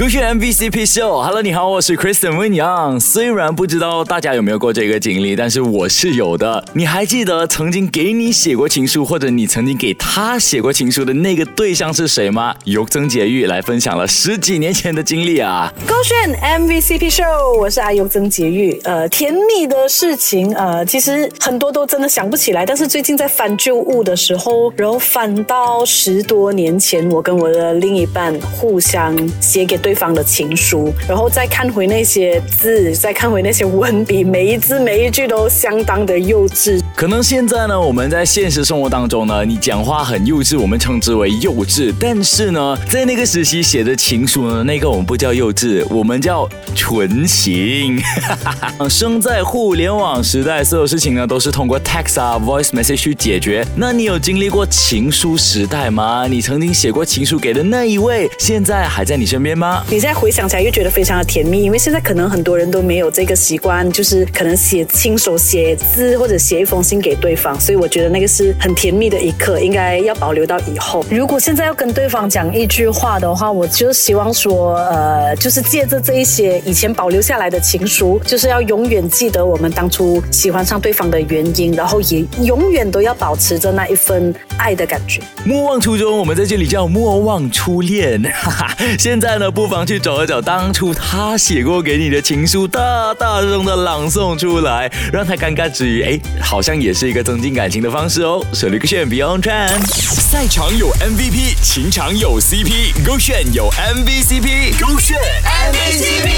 勾选 MVCp Show。Hello，你好，我是 Kristen Win Young。虽然不知道大家有没有过这个经历，但是我是有的。你还记得曾经给你写过情书，或者你曾经给他写过情书的那个对象是谁吗？由曾洁玉来分享了十几年前的经历啊。勾选 MVCp Show，我是阿尤曾洁玉。呃，甜蜜的事情，呃，其实很多都真的想不起来。但是最近在翻旧物的时候，然后翻到十多年前，我跟我的另一半互相写给对方的情书，然后再看回那些字，再看回那些文笔，每一字每一句都相当的幼稚。可能现在呢，我们在现实生活当中呢，你讲话很幼稚，我们称之为幼稚。但是呢，在那个时期写的情书呢，那个我们不叫幼稚，我们叫纯情。生在互联网时代，所有事情呢都是通过 text 啊、voice message 去解决。那你有经历过情书时代吗？你曾经写过情书给的那一位，现在还在你身边吗？你现在回想起来又觉得非常的甜蜜，因为现在可能很多人都没有这个习惯，就是可能写亲手写字或者写一封信给对方，所以我觉得那个是很甜蜜的一刻，应该要保留到以后。如果现在要跟对方讲一句话的话，我就希望说，呃，就是借着这一些以前保留下来的情书，就是要永远记得我们当初喜欢上对方的原因，然后也永远都要保持着那一份爱的感觉。莫忘初衷，我们在这里叫莫忘初恋。哈哈，现在呢，不妨去找一找当初他写过给你的情书，大大声的朗诵出来，让他尴尬之余，哎，好像也是一个增进感情的方式哦。手里个选 Beyond Trend，赛场有 MVP，情场有 CP，勾炫有 MVCp，勾炫 MVCp。